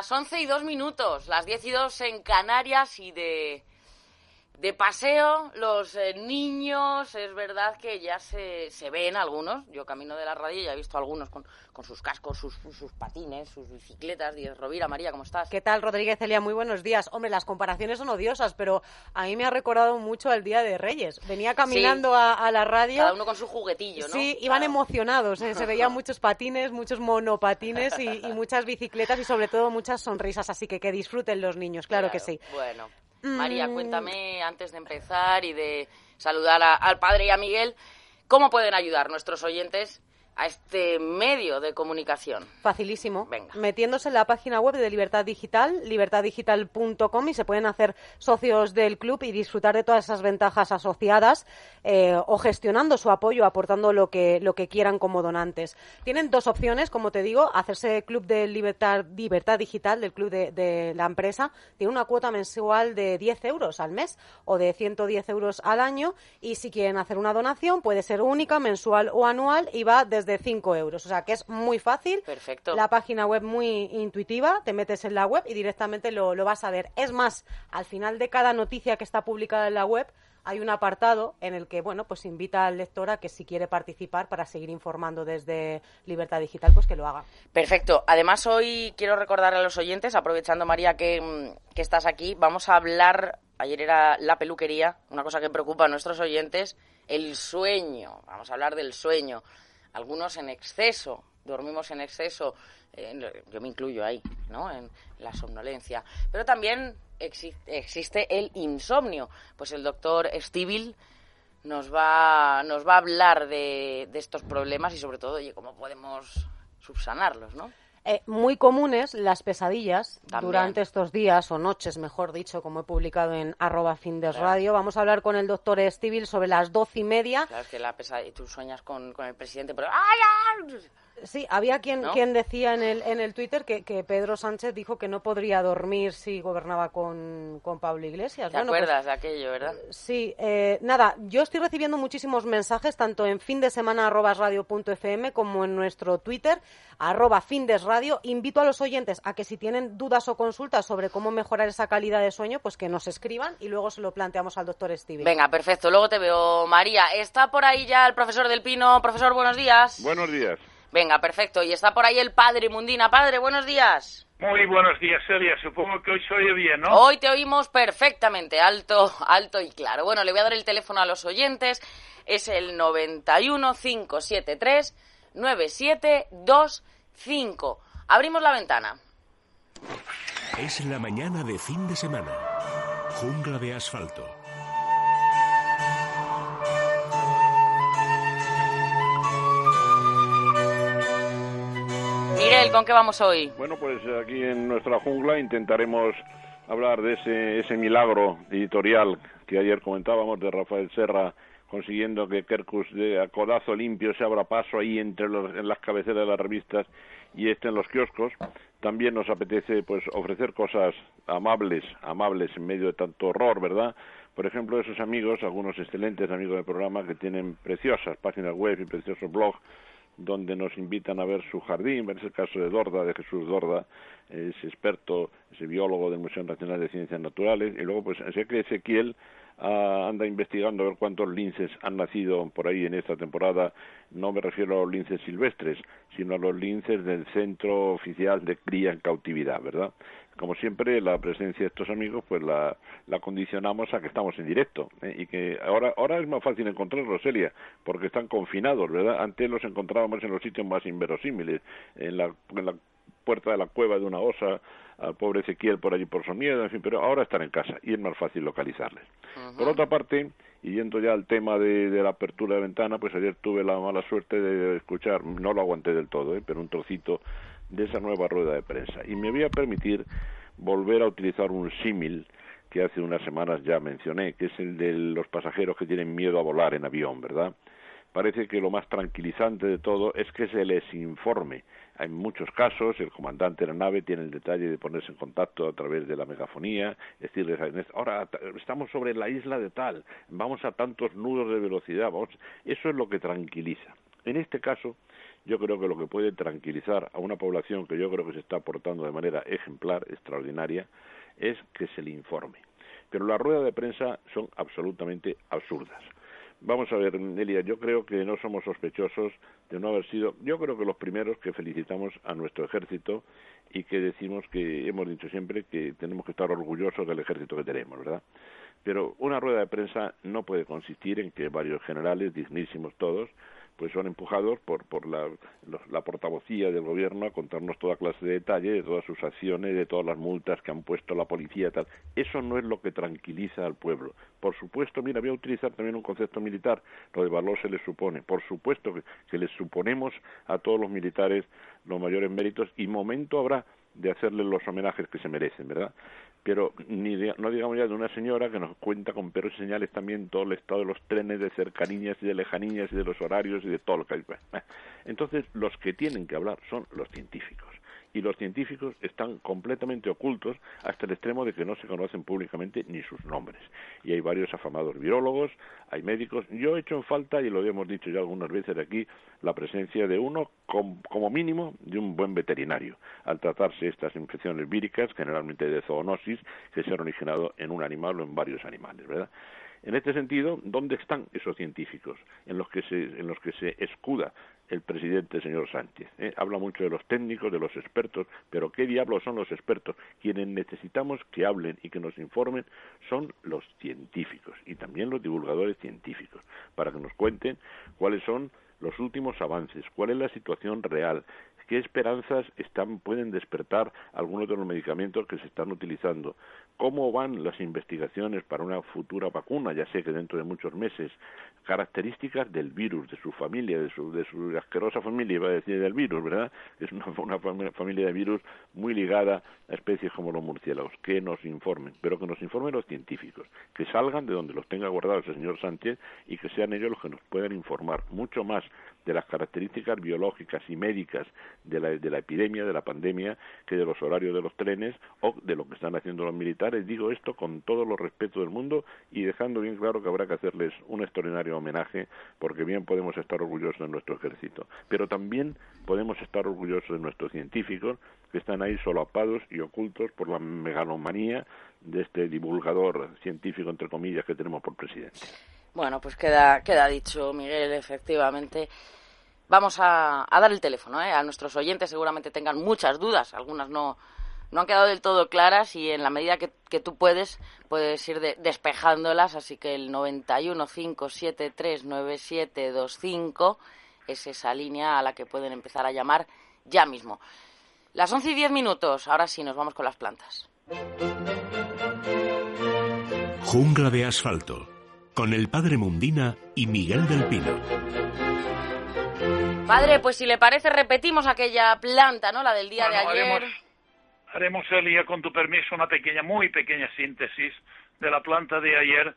Las 11 y 2 minutos, las 10 y 2 en Canarias y de, de paseo. Los eh, niños, es verdad que ya se, se ven algunos. Yo camino de la radio y ya he visto algunos con, con sus cascos, sus, sus patines, sus bicicletas. Diez Rovira, María, ¿cómo estás? ¿Qué tal, Rodríguez Celia? Muy buenos días. Hombre, las comparaciones son odiosas, pero a mí me ha recordado mucho al Día de Reyes. Venía caminando a, a la radio. Cada uno con su juguetillo, ¿no? Sí, iban Claro. emocionados. ¿eh? Se veían muchos patines, muchos monopatines y, y muchas bicicletas y sobre todo muchas sonrisas. Así que que disfruten los niños, claro, que sí. Bueno, María, Mm. cuéntame antes de empezar y de saludar a- al padre y a Miguel, ¿cómo pueden ayudar nuestros oyentes a este medio de comunicación? Facilísimo. Venga. Metiéndose en la página web de Libertad Digital, libertaddigital.com y se pueden hacer socios del club y disfrutar de todas esas ventajas asociadas eh, o gestionando su apoyo, aportando lo que, lo que quieran como donantes. Tienen dos opciones, como te digo, hacerse club de Libertad, Libertad Digital, del club de, de la empresa. Tiene una cuota mensual de 10 euros al mes o de 110 euros al año y si quieren hacer una donación puede ser única, mensual o anual y va desde 5 euros. O sea que es muy fácil. Perfecto. La página web muy intuitiva, te metes en la web y directamente lo, lo vas a ver. Es más, al final de cada noticia que está publicada en la web hay un apartado en el que, bueno, pues invita al lector a que si quiere participar para seguir informando desde Libertad Digital, pues que lo haga. Perfecto. Además, hoy quiero recordar a los oyentes, aprovechando María que, mm, que estás aquí, vamos a hablar, ayer era la peluquería, una cosa que preocupa a nuestros oyentes, el sueño. Vamos a hablar del sueño. Algunos en exceso, dormimos en exceso, yo me incluyo ahí, ¿no? En la somnolencia. Pero también exi- existe el insomnio. Pues el doctor Stivil nos va, nos va a hablar de, de estos problemas y sobre todo, oye, cómo podemos subsanarlos, ¿no? Eh, muy comunes las pesadillas También. durante estos días o noches, mejor dicho, como he publicado en arroba findes Claro. radio. Vamos a hablar con el doctor Estivil sobre las doce y media. Claro, es que la pesadilla, tú sueñas con, con el presidente, pero ¡ay, ay! Sí, había quien, ¿No? quien decía en el, en el Twitter que, que Pedro Sánchez dijo que no podría dormir si gobernaba con, con Pablo Iglesias. ¿Te Bueno, pues, acuerdas de aquello, verdad? Sí, eh, nada, yo estoy recibiendo muchísimos mensajes tanto en fin de semana arroba radio punto fm como en nuestro Twitter arroba findesradio. Invito a los oyentes a que si tienen dudas o consultas sobre cómo mejorar esa calidad de sueño, pues que nos escriban y luego se lo planteamos al doctor Stevie. Venga, perfecto. Luego te veo, María. Está por ahí ya el profesor del Pino. Profesor, buenos días. Buenos días. Venga, perfecto. Y está por ahí el padre Mundina. Padre, buenos días. Muy buenos días, Celia. Supongo que hoy se oye bien, ¿no? Hoy te oímos perfectamente, alto, alto y claro. Bueno, le voy a dar el teléfono a los oyentes. Es el 91 573 9725. Abrimos la ventana. Es la mañana de fin de semana. Jungla de asfalto. Miguel, ¿con qué vamos hoy? Bueno, pues aquí en nuestra jungla intentaremos hablar de ese, ese milagro editorial que ayer comentábamos de Rafael Serra consiguiendo que Kerkus de a codazo limpio se abra paso ahí entre los, en las cabeceras de las revistas y esté en los kioscos. También nos apetece pues ofrecer cosas amables, amables en medio de tanto horror, ¿verdad? Por ejemplo, esos amigos, algunos excelentes amigos del programa que tienen preciosas páginas web y preciosos blogs donde nos invitan a ver su jardín, ver el caso de Dorda, de Jesús Dorda, ese experto, ese biólogo del Museo Nacional de Ciencias Naturales, y luego pues sé que Ezequiel ah, anda investigando a ver cuántos linces han nacido por ahí en esta temporada. No me refiero a los linces silvestres, sino a los linces del Centro Oficial de Cría en Cautividad, ¿verdad? Como siempre, la presencia de estos amigos, pues la, condicionamos a que estamos en directo ¿eh? y que ahora ahora es más fácil encontrarlos, Celia, porque están confinados, ¿verdad? Antes los encontrábamos en los sitios más inverosímiles, en la, en la puerta de la cueva de una osa, al pobre Ezequiel por allí por su miedo, en fin, pero ahora están en casa y es más fácil localizarles. Por otra parte, y yendo ya al tema de, de, la apertura de ventana, pues ayer tuve la mala suerte de escuchar, no lo aguanté del todo, ¿eh? pero un trocito de esa nueva rueda de prensa. Y me voy a permitir volver a utilizar un símil que hace unas semanas ya mencioné, que es el de los pasajeros que tienen miedo a volar en avión, ¿verdad? Parece que lo más tranquilizante de todo es que se les informe. En muchos casos, el comandante de la nave tiene el detalle de ponerse en contacto a través de la megafonía, decirles, ahora estamos sobre la isla de tal, vamos a tantos nudos de velocidad, eso es lo que tranquiliza. En este caso, yo creo que lo que puede tranquilizar a una población que yo creo que se está portando de manera ejemplar, extraordinaria, es que se le informe. Pero las ruedas de prensa son absolutamente absurdas. Vamos a ver, Nelia, yo creo que no somos sospechosos de no haber sido, yo creo que los primeros que felicitamos a nuestro ejército y que decimos que hemos dicho siempre que tenemos que estar orgullosos del ejército que tenemos, ¿verdad? Pero una rueda de prensa no puede consistir en que varios generales, dignísimos todos, pues son empujados por, por la, la, portavocía del gobierno a contarnos toda clase de detalles de todas sus acciones, de todas las multas que han puesto la policía tal. Eso no es lo que tranquiliza al pueblo. Por supuesto, mira, voy a utilizar también un concepto militar, lo de valor se les supone. Por supuesto que, que les suponemos a todos los militares los mayores méritos y momento habrá de hacerles los homenajes que se merecen, ¿verdad? Pero ni no digamos ya de una señora que nos cuenta con perros y señales también todo el estado de los trenes, de cercanías y de lejanías y de los horarios y de todo lo que hay. Entonces, los que tienen que hablar son los científicos y los científicos están completamente ocultos hasta el extremo de que no se conocen públicamente ni sus nombres. Y hay varios afamados virólogos, hay médicos. Yo he hecho en falta, y lo hemos dicho ya algunas veces aquí, la presencia de uno, como mínimo, de un buen veterinario, al tratarse estas infecciones víricas, generalmente de zoonosis, que se han originado en un animal o en varios animales, ¿verdad? En este sentido, ¿dónde están esos científicos en los que se, en los que se escuda el presidente señor Sánchez. ¿eh? Habla mucho de los técnicos, de los expertos, pero ¿qué diablos son los expertos? Quienes necesitamos que hablen y que nos informen son los científicos y también los divulgadores científicos, para que nos cuenten cuáles son los últimos avances, cuál es la situación real, qué esperanzas están, pueden despertar algunos de los medicamentos que se están utilizando, cómo van las investigaciones para una futura vacuna, ya sé que dentro de muchos meses, características del virus, de su familia, de su, de su asquerosa familia, iba a decir del virus, ¿verdad? Es una, una familia de virus muy ligada a especies como los murciélagos, que nos informen, pero que nos informen los científicos, que salgan de donde los tenga guardados el señor Sánchez y que sean ellos los que nos puedan informar mucho más de las características biológicas y médicas de la, de la epidemia, de la pandemia, que de los horarios de los trenes o de lo que están haciendo los militares. Digo esto con todo los respeto del mundo y dejando bien claro que habrá que hacerles un extraordinario homenaje, porque bien podemos estar orgullosos de nuestro ejército, pero también podemos estar orgullosos de nuestros científicos que están ahí solapados y ocultos por la megalomanía de este divulgador científico, entre comillas, que tenemos por presidente. Bueno, pues queda, queda dicho, Miguel, efectivamente. Vamos a, dar el teléfono ¿eh? a nuestros oyentes, seguramente tengan muchas dudas, algunas no, no han quedado del todo claras y en la medida que, tú puedes, puedes ir despejándolas, así que el 915739725 es esa línea a la que pueden empezar a llamar ya mismo. Las 11 y 10 minutos, ahora sí nos vamos con las plantas. Jungla de asfalto con el padre Mundina y Miguel del Pino. Padre, pues si le parece repetimos aquella planta, ¿no? La del día de ayer. Haremos, Elia, con tu permiso, una pequeña, muy pequeña síntesis de la planta de ayer,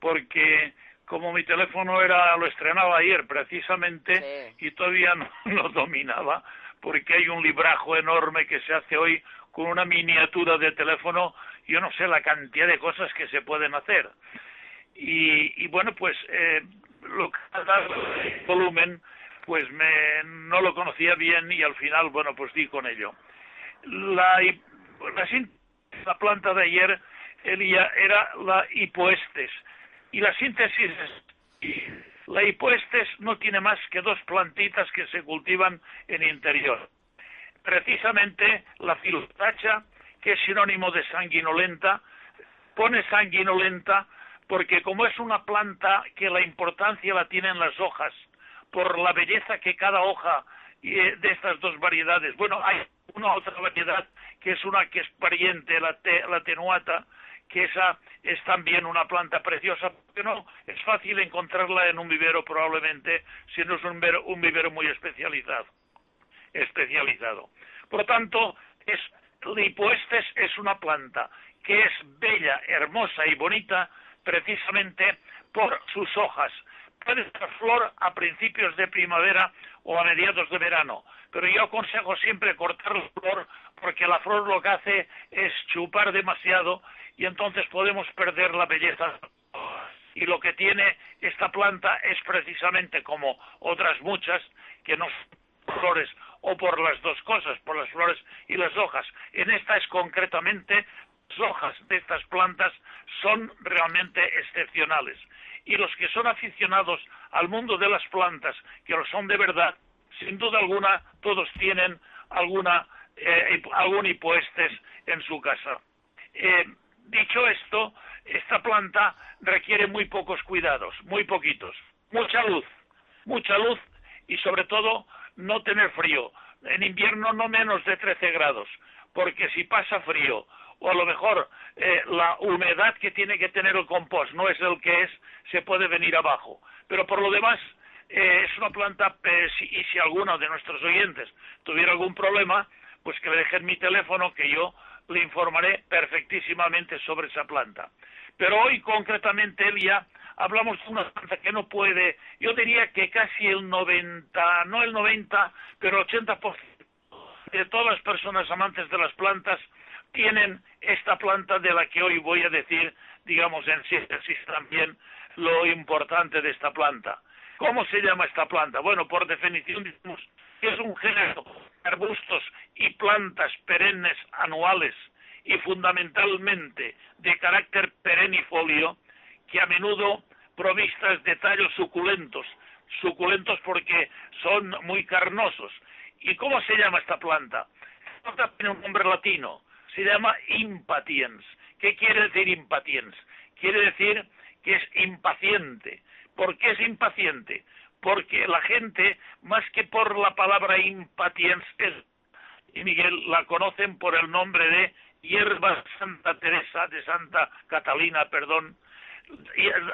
porque como mi teléfono era lo estrenaba ayer precisamente y todavía no lo dominaba, porque hay un librajo enorme que se hace hoy con una miniatura de teléfono, yo no sé la cantidad de cosas que se pueden hacer. Y, bueno, pues eh, lo que el volumen, pues me, no lo conocía bien y al final, bueno, pues di con ello. La, la, la planta de ayer era la hipoestes. Y la síntesis es, la hipoestes no tiene más que dos plantitas que se cultivan en interior. Precisamente la filotacha, que es sinónimo de sanguinolenta, pone sanguinolenta porque como es una planta que la importancia la tienen las hojas, por la belleza que cada hoja eh, de estas dos variedades, bueno, hay una otra variedad que es una que es pariente, la, la tenuata, que esa es también una planta preciosa, porque no es fácil encontrarla en un vivero probablemente, si no es un vivero, un vivero muy especializado. especializado. Por tanto, es, Lipoestes es una planta que es bella, hermosa y bonita precisamente por sus hojas. Puede dar flor a principios de primavera o a mediados de verano, pero yo aconsejo siempre cortar la flor porque la flor lo que hace es chupar demasiado y entonces podemos perder la belleza. Y lo que tiene esta planta es precisamente como otras muchas que no son flores o por las dos cosas, por las flores y las hojas. En esta es concretamente hojas de estas plantas son realmente excepcionales. Y los que son aficionados al mundo de las plantas, que lo son de verdad, sin duda alguna todos tienen alguna eh, algún hipoestes en su casa. Eh, Dicho esto, esta planta requiere muy pocos cuidados, muy poquitos. Mucha luz, mucha luz y sobre todo no tener frío. En invierno no menos de 13 grados, porque si pasa frío o a lo mejor eh, la humedad que tiene que tener el compost no es el que es, se puede venir abajo. Pero por lo demás, eh, es una planta, eh, y si alguno de nuestros oyentes tuviera algún problema, pues que le dejen mi teléfono que yo le informaré perfectísimamente sobre esa planta. Pero hoy concretamente, Elia, hablamos de una planta que no puede, yo diría que casi el 90, no el 90, pero el 80% de todas las personas amantes de las plantas tienen esta planta de la que hoy voy a decir, digamos en síntesis también, lo importante de esta planta. ¿Cómo se llama esta planta? Bueno, por definición decimos es un género arbustos y plantas perennes anuales y fundamentalmente de carácter perennifolio que a menudo provistas de tallos suculentos, suculentos porque son muy carnosos. ¿Y cómo se llama esta planta? Esta planta tiene un nombre latino, se llama impatiens. ¿Qué quiere decir impatiens? Quiere decir que es impaciente. ¿Por qué es impaciente? porque la gente, más que por la palabra impatiens, y Miguel la conocen por el nombre de hierba Santa Teresa, de Santa Catalina, perdón,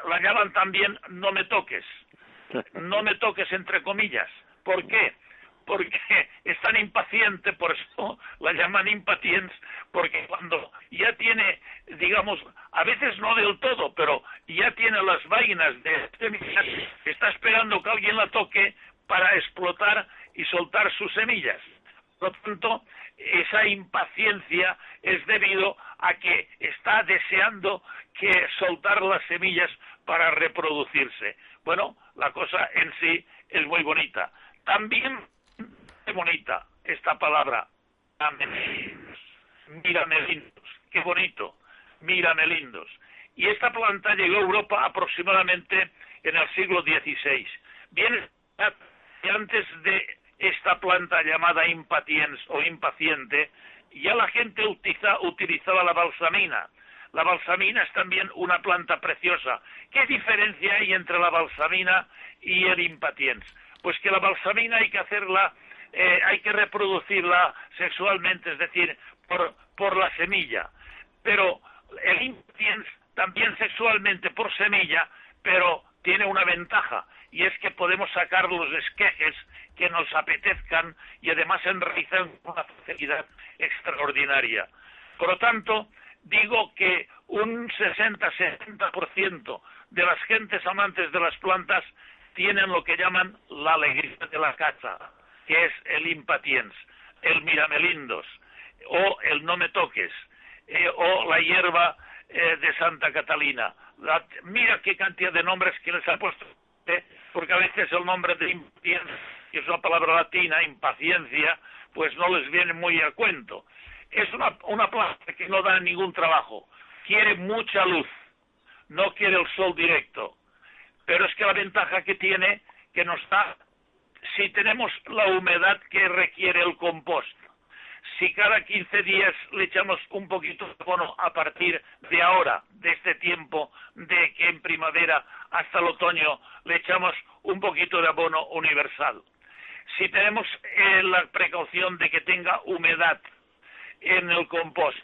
la llaman también no me toques, no me toques entre comillas. ¿Por qué? porque es tan impaciente, por eso la llaman impatiens, porque cuando ya tiene, digamos, a veces no del todo, pero ya tiene las vainas de semillas, está esperando que alguien la toque para explotar y soltar sus semillas. Por lo tanto, esa impaciencia es debido a que está deseando que soltar las semillas para reproducirse. Bueno, la cosa en sí es muy bonita. También Qué bonita esta palabra. Mírame lindos. Qué bonito. Mírame lindos. Y esta planta llegó a Europa aproximadamente en el siglo XVI. Bien, antes de esta planta llamada impatiens o impaciente, ya la gente utilizaba la balsamina. La balsamina es también una planta preciosa. ¿Qué diferencia hay entre la balsamina y el impatiens? Pues que la balsamina hay que hacerla eh, hay que reproducirla sexualmente, es decir, por, por la semilla. Pero el impatiens también sexualmente por semilla, pero tiene una ventaja, y es que podemos sacar los esquejes que nos apetezcan y además enraizan con una facilidad extraordinaria. Por lo tanto, digo que un 60-70% de las gentes amantes de las plantas tienen lo que llaman la alegría de la caza que es el impatiens, el miramelindos, o el no me toques, eh, o la hierba eh, de Santa Catalina. mira qué cantidad de nombres que les ha puesto, eh, porque a veces el nombre de impatiens, que es una palabra latina, impaciencia, pues no les viene muy a cuento. Es una, una planta que no da ningún trabajo. quiere mucha luz, no quiere el sol directo. Pero es que la ventaja que tiene que nos da si tenemos la humedad que requiere el compost. Si cada 15 días le echamos un poquito de abono a partir de ahora, de este tiempo, de que en primavera hasta el otoño le echamos un poquito de abono universal. Si tenemos eh, la precaución de que tenga humedad en el compost,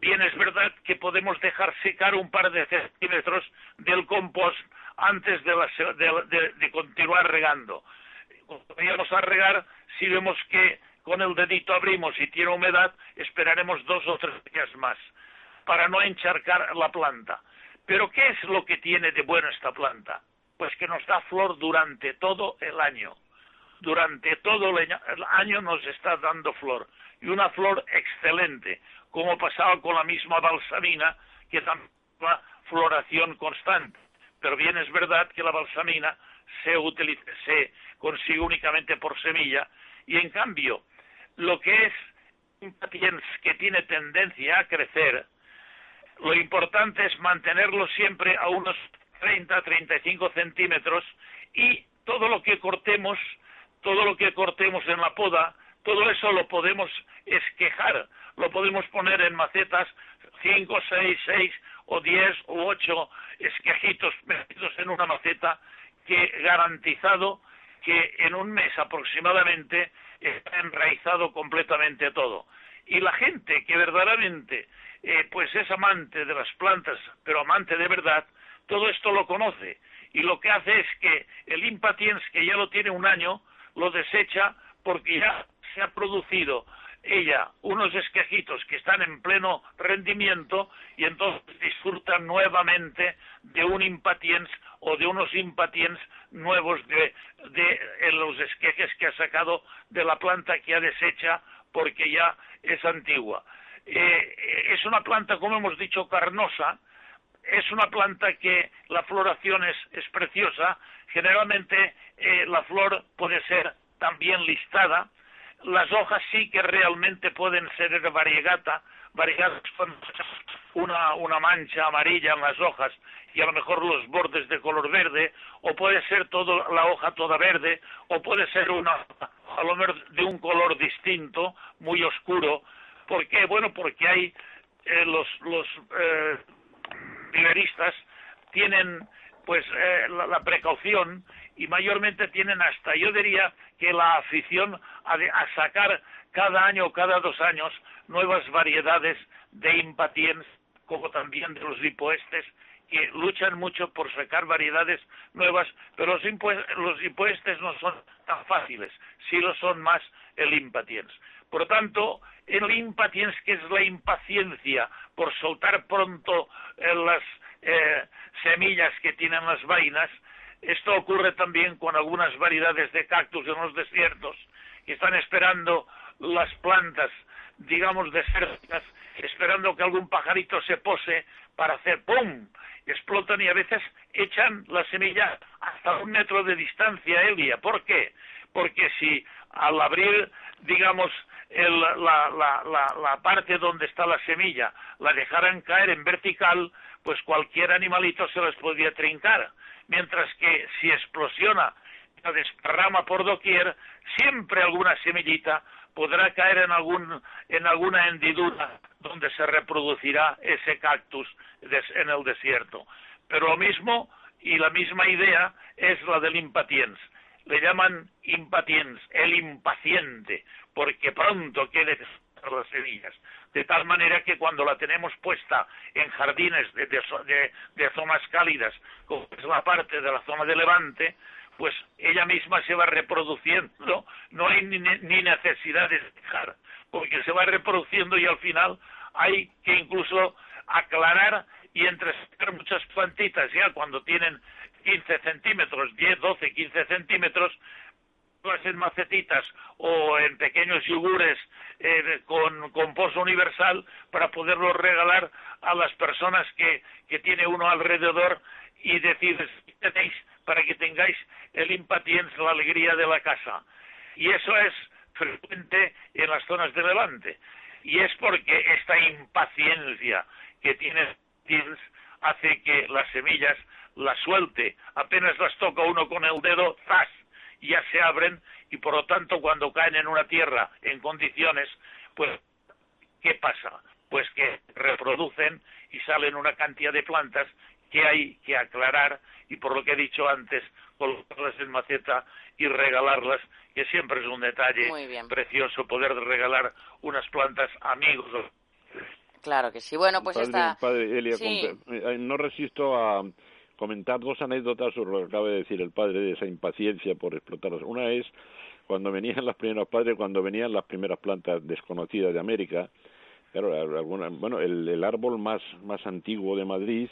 bien es verdad que podemos dejar secar un par de centímetros del compost antes de, continuar regando. Cuando vayamos a regar, si vemos que con el dedito abrimos y tiene humedad, esperaremos dos o tres días más para no encharcar la planta. Pero ¿qué es lo que tiene de bueno esta planta? Pues que nos da flor durante todo el año. Durante todo el año nos está dando flor. Y una flor excelente, como pasaba con la misma balsamina, que también floración constante pero bien es verdad que la balsamina se, se consigue únicamente por semilla y en cambio lo que es impatiens que tiene tendencia a crecer, lo importante es mantenerlo siempre a unos 30-35 centímetros y todo lo que cortemos, todo lo que cortemos en la poda, todo eso lo podemos esquejar, lo podemos poner en macetas 5, 6, 6 o 10 o 8 esquejitos metidos en una maceta que garantizado que en un mes aproximadamente está enraizado completamente todo. Y la gente que verdaderamente eh, pues es amante de las plantas, pero amante de verdad, todo esto lo conoce. Y lo que hace es que el impatiens, que ya lo tiene un año, lo desecha porque ya se ha producido ella unos esquejitos que están en pleno rendimiento y entonces disfruta nuevamente de un impatiens o de unos impatiens nuevos de, los esquejes que ha sacado de la planta que ha desecha porque ya es antigua. Eh, es una planta, como hemos dicho, carnosa, es una planta que la floración es, preciosa, generalmente eh, la flor puede ser también listada, las hojas sí que realmente pueden ser variegata, variegatas con una, una mancha amarilla en las hojas y a lo mejor los bordes de color verde, o puede ser toda la hoja toda verde, o puede ser una, a lo mejor de un color distinto, muy oscuro. ¿Por qué? Bueno, porque hay eh, los, los eh, tienen pues eh, la, precaución y mayormente tienen hasta, yo diría que la afición a, a sacar cada año o cada dos años nuevas variedades de impatiens, como también de los lipoestes, que luchan mucho por sacar variedades nuevas, pero los, lipoestes no son tan fáciles, sí lo son más el impatiens. Por tanto, el impatiens, que es la impaciencia por soltar pronto eh, las eh, semillas que tienen las vainas, esto ocurre también con algunas variedades de cactus en los desiertos que están esperando las plantas, digamos, desérticas, esperando que algún pajarito se pose para hacer ¡pum! explotan y a veces echan la semilla hasta un metro de distancia, Elia. ¿Por qué? Porque si al abrir, digamos, la, la, parte donde está la semilla la dejaran caer en vertical, pues cualquier animalito se les podría trincar mientras que si explosiona, la desparrama por doquier, siempre alguna semillita podrá caer en, algún, en alguna hendidura donde se reproducirá ese cactus en el desierto. Pero lo mismo y la misma idea es la del impatiens. Le llaman impatiens, el impaciente, porque pronto quiere semillas de tal manera que cuando la tenemos puesta en jardines de, de, zonas cálidas, como es la parte de la zona de Levante, pues ella misma se va reproduciendo, no hay ni, necesidad de dejar, porque se va reproduciendo y al final hay que incluso aclarar y entregar muchas plantitas. Ya cuando tienen 15 centímetros, 10, 12, 15 centímetros, en macetitas o en pequeños yogures eh, con, composto universal para poderlos regalar a las personas que, que tiene uno alrededor y decir, tenéis para que tengáis el impatiens, la alegría de la casa. Y eso es frecuente en las zonas de Levante. Y es porque esta impaciencia que tiene hace que las semillas las suelte, apenas las toca uno con el dedo, ¡zas! Ya se abren y por lo tanto cuando caen en una tierra en condiciones, pues, ¿qué pasa? Pues que reproducen y salen una cantidad de plantas que hay que aclarar y por lo que he dicho antes, colocarlas en maceta y regalarlas, que siempre es un detalle precioso poder regalar unas plantas amigos. Claro que sí. Bueno, pues está... Eh, no resisto a comentar dos anécdotas sobre lo que acaba de decir el padre de esa impaciencia por explotarlas. Una es cuando venían las primeras padres, cuando venían las primeras plantas desconocidas de América. Claro, bueno, el, el árbol más, más antiguo de Madrid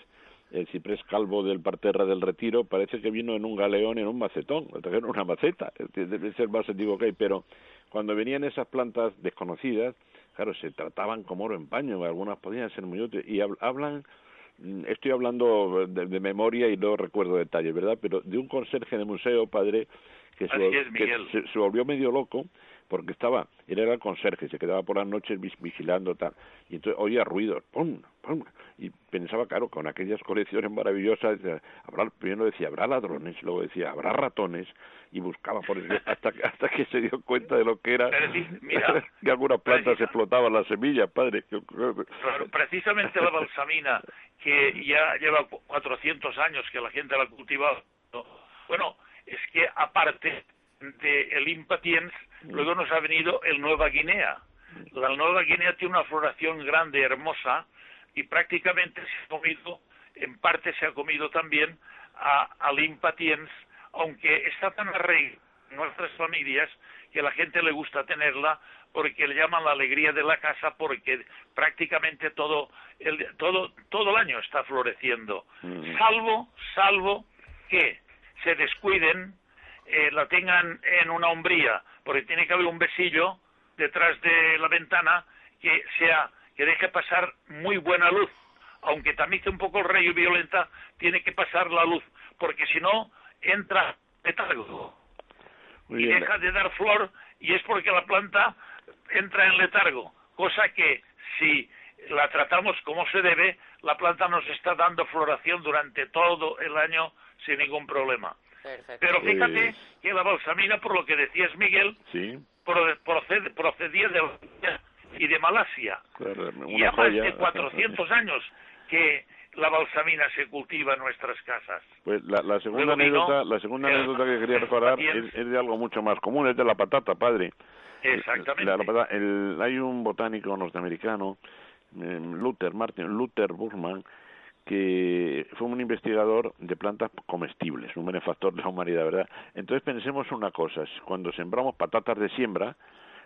el ciprés calvo del parterre del retiro parece que vino en un galeón, en un macetón, en una maceta, debe ser más antiguo que hay, pero cuando venían esas plantas desconocidas, claro, se trataban como oro en paño, algunas podían ser muy útiles, y hablan, estoy hablando de, memoria y no recuerdo detalles, ¿verdad? Pero de un conserje de museo, padre, que, se, volvió medio loco porque estaba, él era el conserje, se quedaba por las noches vigilando tal, y entonces oía ruidos, ¡pum! ¡pum! y pensaba, claro, con aquellas colecciones maravillosas, habrá, primero decía, habrá ladrones, luego decía, habrá ratones, y buscaba por eso, hasta, hasta que se dio cuenta de lo que era, que algunas plantas explotaban las semillas, padre. precisamente la balsamina, que ya lleva 400 años que la gente la cultiva, bueno, es que aparte de el impatiens, luego nos ha venido el Nueva Guinea. La Nueva Guinea tiene una floración grande, hermosa, y prácticamente se ha comido, en parte se ha comido también a, al impatiens, aunque está tan arraigada en nuestras familias que a la gente le gusta tenerla porque le llaman la alegría de la casa porque prácticamente todo el, todo, todo el año está floreciendo, mm. salvo, salvo que se descuiden eh, la tengan en una hombría, porque tiene que haber un besillo detrás de la ventana que sea que deje pasar muy buena luz, aunque tamice un poco el rayo violenta, tiene que pasar la luz, porque si no entra letargo y deja de dar flor y es porque la planta entra en letargo, cosa que si la tratamos como se debe, la planta nos está dando floración durante todo el año sin ningún problema. Pero fíjate que la balsamina, por lo que decías Miguel, procedía de y de Malasia. y ya más de 400 años que la balsamina se cultiva en nuestras casas. Pues la, segunda anécdota, la segunda anécdota que quería recordar es, de algo mucho más común, es de la patata, padre. Exactamente. hay un botánico norteamericano, eh, Luther Martin Luther Burman, que fue un investigador de plantas comestibles, un benefactor de la humanidad, ¿verdad? Entonces pensemos una cosa, cuando sembramos patatas de siembra,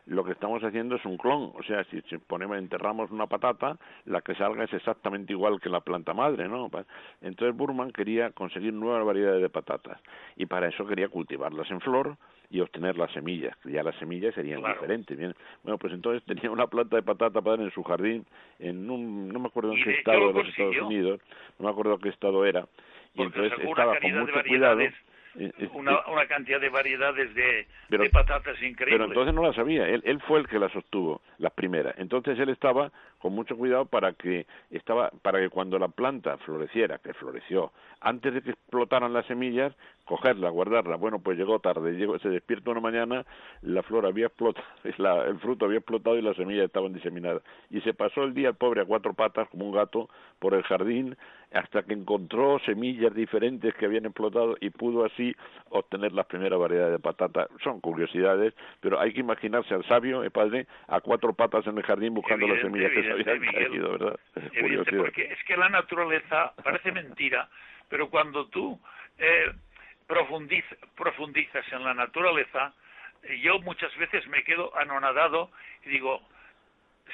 lo que estamos haciendo es un clon, o sea, si, ponemos, enterramos una patata, la que salga es exactamente igual que la planta madre, ¿no? Entonces Burman quería conseguir nuevas variedades de patatas y para eso quería cultivarlas en flor, y obtener las semillas, ya las semillas serían diferentes. Bien. Bueno, pues entonces tenía una planta de patata para en su jardín, en un, no me acuerdo en qué estado de los Estados Unidos, no me acuerdo qué estado era, y entonces estaba con mucho cuidado una, una, cantidad de variedades de, de, patatas increíbles. Pero entonces no las sabía, él, él fue el que las obtuvo, las primeras. Entonces él estaba con mucho cuidado para que estaba para que cuando la planta floreciera, que floreció, antes de que explotaran las semillas, cogerla, guardarla. Bueno, pues llegó tarde, llegó, se despierta una mañana, la flor había explotado, la, el fruto había explotado y las semillas estaban diseminadas. Y se pasó el día el pobre a cuatro patas, como un gato, por el jardín, hasta que encontró semillas diferentes que habían explotado y pudo así obtener las primeras variedades de patata. Son curiosidades, pero hay que imaginarse al sabio, el padre, a cuatro patas en el jardín buscando las semillas que se habían caído, ¿verdad? porque es que la naturaleza parece mentira, pero cuando tú eh, profundizas en la naturaleza, eh, yo muchas veces me quedo anonadado y digo,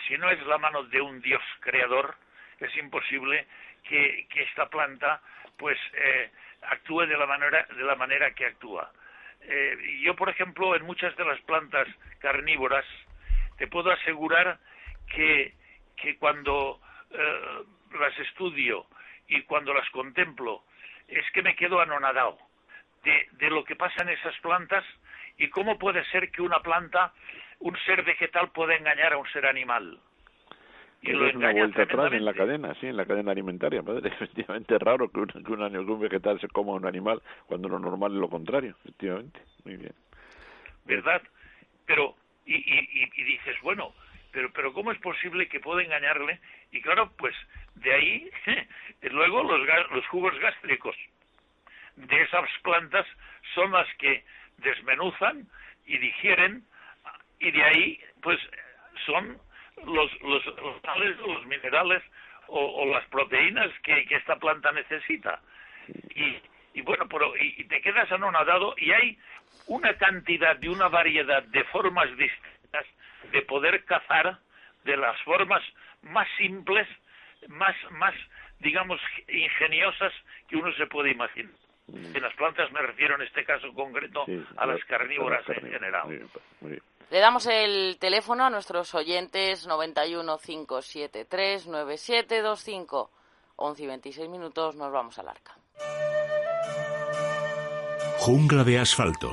si no es la mano de un Dios creador, es imposible que, esta planta pues eh, actúe de la manera de la manera que actúa. Eh, yo, por ejemplo, en muchas de las plantas carnívoras te puedo asegurar que, que cuando las estudio y cuando las contemplo es que me quedo anonadado de, lo que pasa en esas plantas y cómo puede ser que una planta, un ser vegetal pueda engañar a un ser animal. Y lo es una vuelta atrás en la cadena, sí, en la cadena alimentaria, padre. Efectivamente es raro que un, que un, que un vegetal se coma un animal cuando lo normal es lo contrario, efectivamente. Muy bien. ¿Verdad? Pero, y, y, y dices, bueno, pero, pero ¿cómo es posible que pueda engañarle? Y claro, pues de ahí, luego los, los jugos gástricos de esas plantas son las que desmenuzan y digieren y de ahí pues son los, los, los minerales o, las proteínas que, que, esta planta necesita. Y, y bueno, pero y, te quedas anonadado y hay una cantidad y una variedad de formas distintas de poder cazar de las formas más simples, más, más digamos, ingeniosas que uno se puede imaginar. En las plantas me refiero en este caso concreto a las carnívoras en general. Le damos el teléfono a nuestros oyentes 91 573 9725. 11 y 26 minutos, nos vamos al arca. Jungla de asfalto,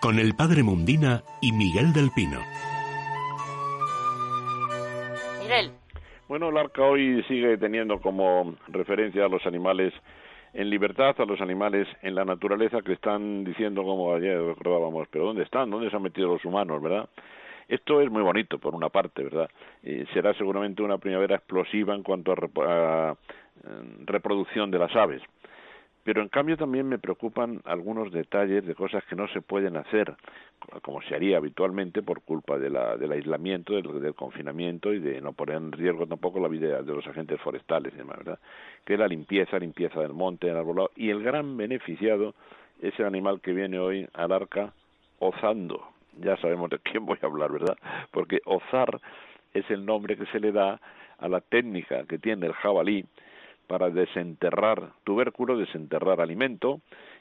con el padre Mundina y Miguel del Pino. Miguel. Bueno, el arca hoy sigue teniendo como referencia a los animales en libertad a los animales en la naturaleza que están diciendo, como ayer recordábamos, pero ¿dónde están? ¿Dónde se han metido los humanos, verdad? Esto es muy bonito, por una parte, ¿verdad? Y será seguramente una primavera explosiva en cuanto a, a reproducción de las aves pero en cambio también me preocupan algunos detalles de cosas que no se pueden hacer como se haría habitualmente por culpa de la, del aislamiento, del, confinamiento y de no poner en riesgo tampoco la vida de los agentes forestales y demás, ¿verdad? Que es la limpieza, limpieza del monte, del arbolado, y el gran beneficiado es el animal que viene hoy al arca ozando. Ya sabemos de quién voy a hablar, ¿verdad? Porque ozar es el nombre que se le da a la técnica que tiene el jabalí para desenterrar tubérculo, desenterrar alimento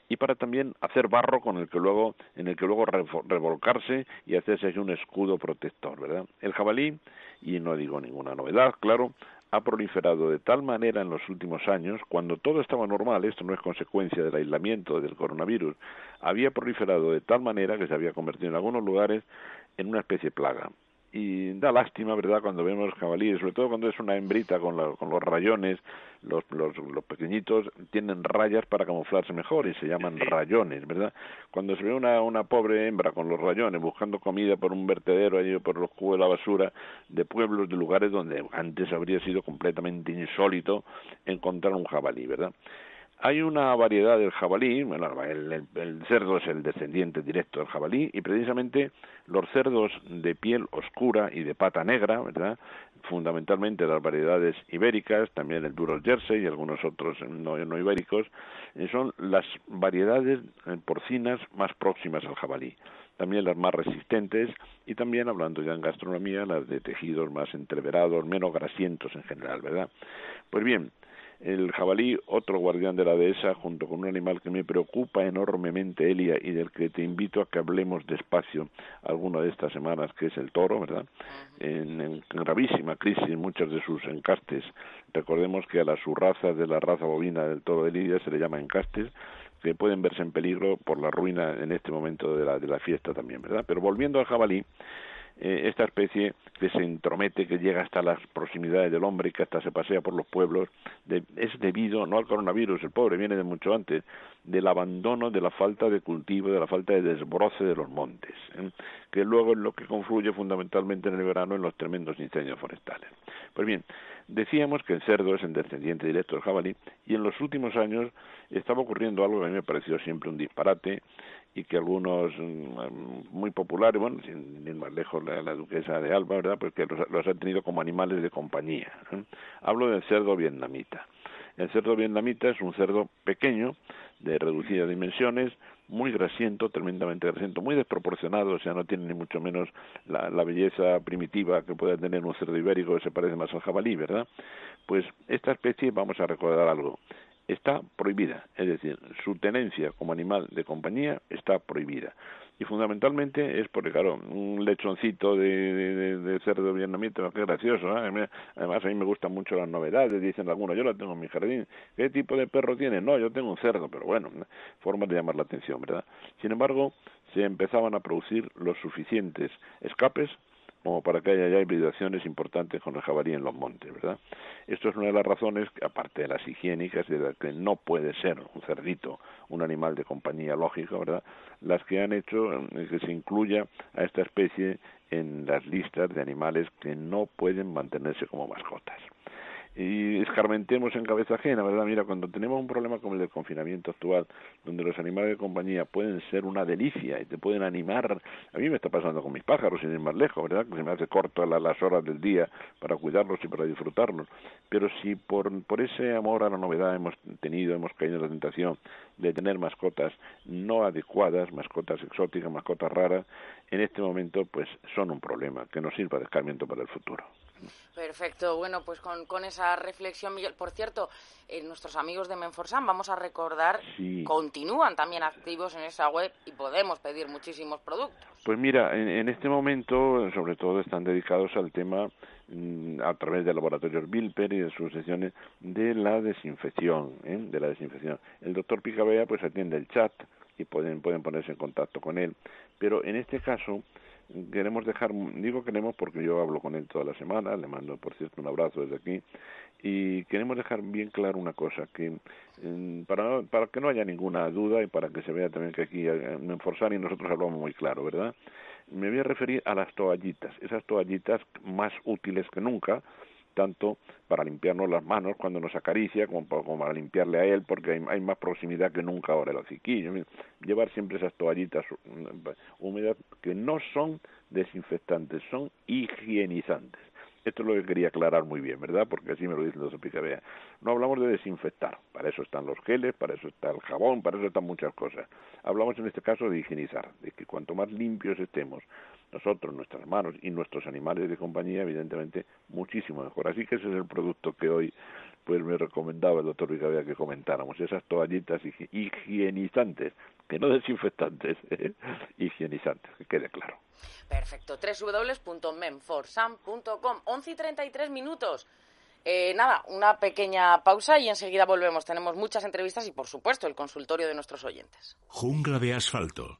y para también hacer barro con el que luego en el que luego revolcarse y hacerse un escudo protector, ¿verdad? El jabalí y no digo ninguna novedad, claro, ha proliferado de tal manera en los últimos años, cuando todo estaba normal, esto no es consecuencia del aislamiento del coronavirus, había proliferado de tal manera que se había convertido en algunos lugares en una especie de plaga y da lástima, ¿verdad?, cuando vemos jabalíes, sobre todo cuando es una hembrita con, con los rayones, los, los, los, pequeñitos tienen rayas para camuflarse mejor y se llaman rayones, ¿verdad? Cuando se ve una, una pobre hembra con los rayones buscando comida por un vertedero allí por los cubos de la basura de pueblos, de lugares donde antes habría sido completamente insólito encontrar un jabalí, ¿verdad? Hay una variedad del jabalí, bueno, el, cerdo es el descendiente directo del jabalí y precisamente los cerdos de piel oscura y de pata negra, ¿verdad? fundamentalmente las variedades ibéricas, también el duro jersey y algunos otros no, no ibéricos, eh, son las variedades eh, porcinas más próximas al jabalí también las más resistentes y también hablando ya en gastronomía las de tejidos más entreverados, menos grasientos en general, ¿verdad? Pues bien, el jabalí, otro guardián de la dehesa, junto con un animal que me preocupa enormemente, Elia, y del que te invito a que hablemos despacio alguna de estas semanas, que es el toro, ¿verdad? En, gravísima crisis muchos de sus encastes. Recordemos que a las subrazas de la raza bovina del toro de Lidia se le llama encastes, que pueden verse en peligro por la ruina en este momento de la, de la fiesta también, ¿verdad? Pero volviendo al jabalí, eh, esta especie que se entromete, que llega hasta las proximidades del hombre y que hasta se pasea por los pueblos, es debido no al coronavirus, el pobre viene de mucho antes, del abandono, de la falta de cultivo, de la falta de desbroce de los montes, ¿eh? que luego es lo que confluye fundamentalmente en el verano en los tremendos incendios forestales. Pues bien, decíamos que el cerdo es el descendiente directo del jabalí y en los últimos años estaba ocurriendo algo que a mí me pareció siempre un disparate y que algunos mm, muy populares, bueno, sin ir más lejos la, duquesa de Alba, ¿verdad? Porque los, los han tenido como animales de compañía. ¿eh? Hablo del cerdo vietnamita. El cerdo vietnamita es un cerdo pequeño, de reducidas dimensiones, muy grasiento, tremendamente grasiento, muy desproporcionado, o sea, no tiene ni mucho menos la, la belleza primitiva que puede tener un cerdo ibérico que se parece más al jabalí, ¿verdad? Pues esta especie, vamos a recordar algo, está prohibida, es decir, su tenencia como animal de compañía está prohibida. Y fundamentalmente es porque, claro, un lechoncito de, de, cerdo vietnamita, qué gracioso, ¿eh? además a mí me gustan mucho las novedades, dicen algunos, yo la tengo en mi jardín, ¿qué tipo de perro tiene? No, yo tengo un cerdo, pero bueno, forma de llamar la atención, ¿verdad? Sin embargo, se empezaban a producir los suficientes escapes como para que haya ya hibridaciones importantes con el jabalí en los montes, ¿verdad? Esto es una de las razones, aparte de las higiénicas, de que no puede ser un cerdito, un animal de compañía lógica, ¿verdad? Las que han hecho eh, que se incluya a esta especie en las listas de animales que no pueden mantenerse como mascotas y escarmentemos en cabeza ajena, ¿verdad? Mira, cuando tenemos un problema como el del confinamiento actual, donde los animales de compañía pueden ser una delicia y te pueden animar, a mí me está pasando con mis pájaros, sin ir más lejos, ¿verdad? Que se me hace corto las horas del día para cuidarlos y para disfrutarlos. Pero si por, por ese amor a la novedad hemos tenido, hemos caído en la tentación de tener mascotas no adecuadas, mascotas exóticas, mascotas raras, en este momento pues son un problema que nos sirva de escarmiento para el futuro. Perfecto. Bueno, pues con, con esa reflexión, Miguel. Por cierto, eh, nuestros amigos de Menforsan, vamos a recordar, continúan también activos en esa web y podemos pedir muchísimos productos. Pues mira, en, este momento, sobre todo, están dedicados al tema mm, a través de laboratorios Bilper y de sus sesiones de la desinfección, ¿eh? de la desinfección. El doctor Picabea pues atiende el chat y pueden pueden ponerse en contacto con él, pero en este caso queremos dejar, digo queremos porque yo hablo con él toda la semana, le mando por cierto un abrazo desde aquí, y queremos dejar bien claro una cosa, que para, para que no haya ninguna duda y para que se vea también que aquí eh, en Enforzar y nosotros hablamos muy claro, ¿verdad? Me voy a referir a las toallitas, esas toallitas más útiles que nunca, tanto para limpiarnos las manos cuando nos acaricia como para, limpiarle a él porque hay, más proximidad que nunca ahora el hociquillo. Llevar siempre esas toallitas húmedas que no son desinfectantes, son higienizantes. Esto es lo que quería aclarar muy bien, ¿verdad? Porque así me lo dicen los Picabea. No hablamos de desinfectar, para eso están los geles, para eso está el jabón, para eso están muchas cosas. Hablamos en este caso de higienizar, de que cuanto más limpios estemos nosotros, nuestras manos y nuestros animales de compañía, evidentemente, muchísimo mejor. Así que ese es el producto que hoy pues me recomendaba el doctor Picabea que comentáramos, esas toallitas higienizantes, que no desinfectantes, higienizantes, que quede claro. Perfecto. www.menforsan.com. 11 y 33 minutos. Eh, nada, una pequeña pausa y enseguida volvemos. Tenemos muchas entrevistas y, por supuesto, el consultorio de nuestros oyentes. Jungla de asfalto.